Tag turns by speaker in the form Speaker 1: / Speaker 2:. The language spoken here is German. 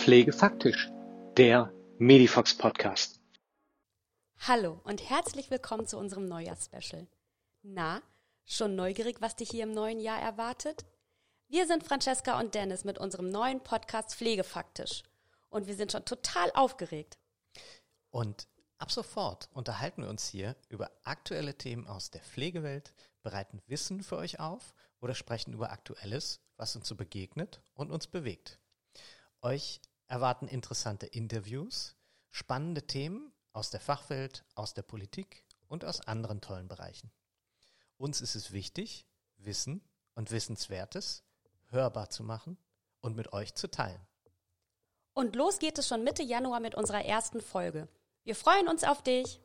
Speaker 1: Pflegefaktisch, der Medifox Podcast.
Speaker 2: Hallo und herzlich willkommen zu unserem Neujahrsspecial. Na, schon neugierig, was dich hier im neuen Jahr erwartet? Wir sind Francesca und Dennis mit unserem neuen Podcast Pflegefaktisch und wir sind schon total aufgeregt.
Speaker 3: Und ab sofort unterhalten wir uns hier über aktuelle Themen aus der Pflegewelt, bereiten Wissen für euch auf oder sprechen über Aktuelles, was uns so begegnet und uns bewegt. Euch erwarten interessante Interviews, spannende Themen aus der Fachwelt, aus der Politik und aus anderen tollen Bereichen. Uns ist es wichtig, Wissen und Wissenswertes hörbar zu machen und mit euch zu teilen.
Speaker 2: Und los geht es schon Mitte Januar mit unserer ersten Folge. Wir freuen uns auf dich.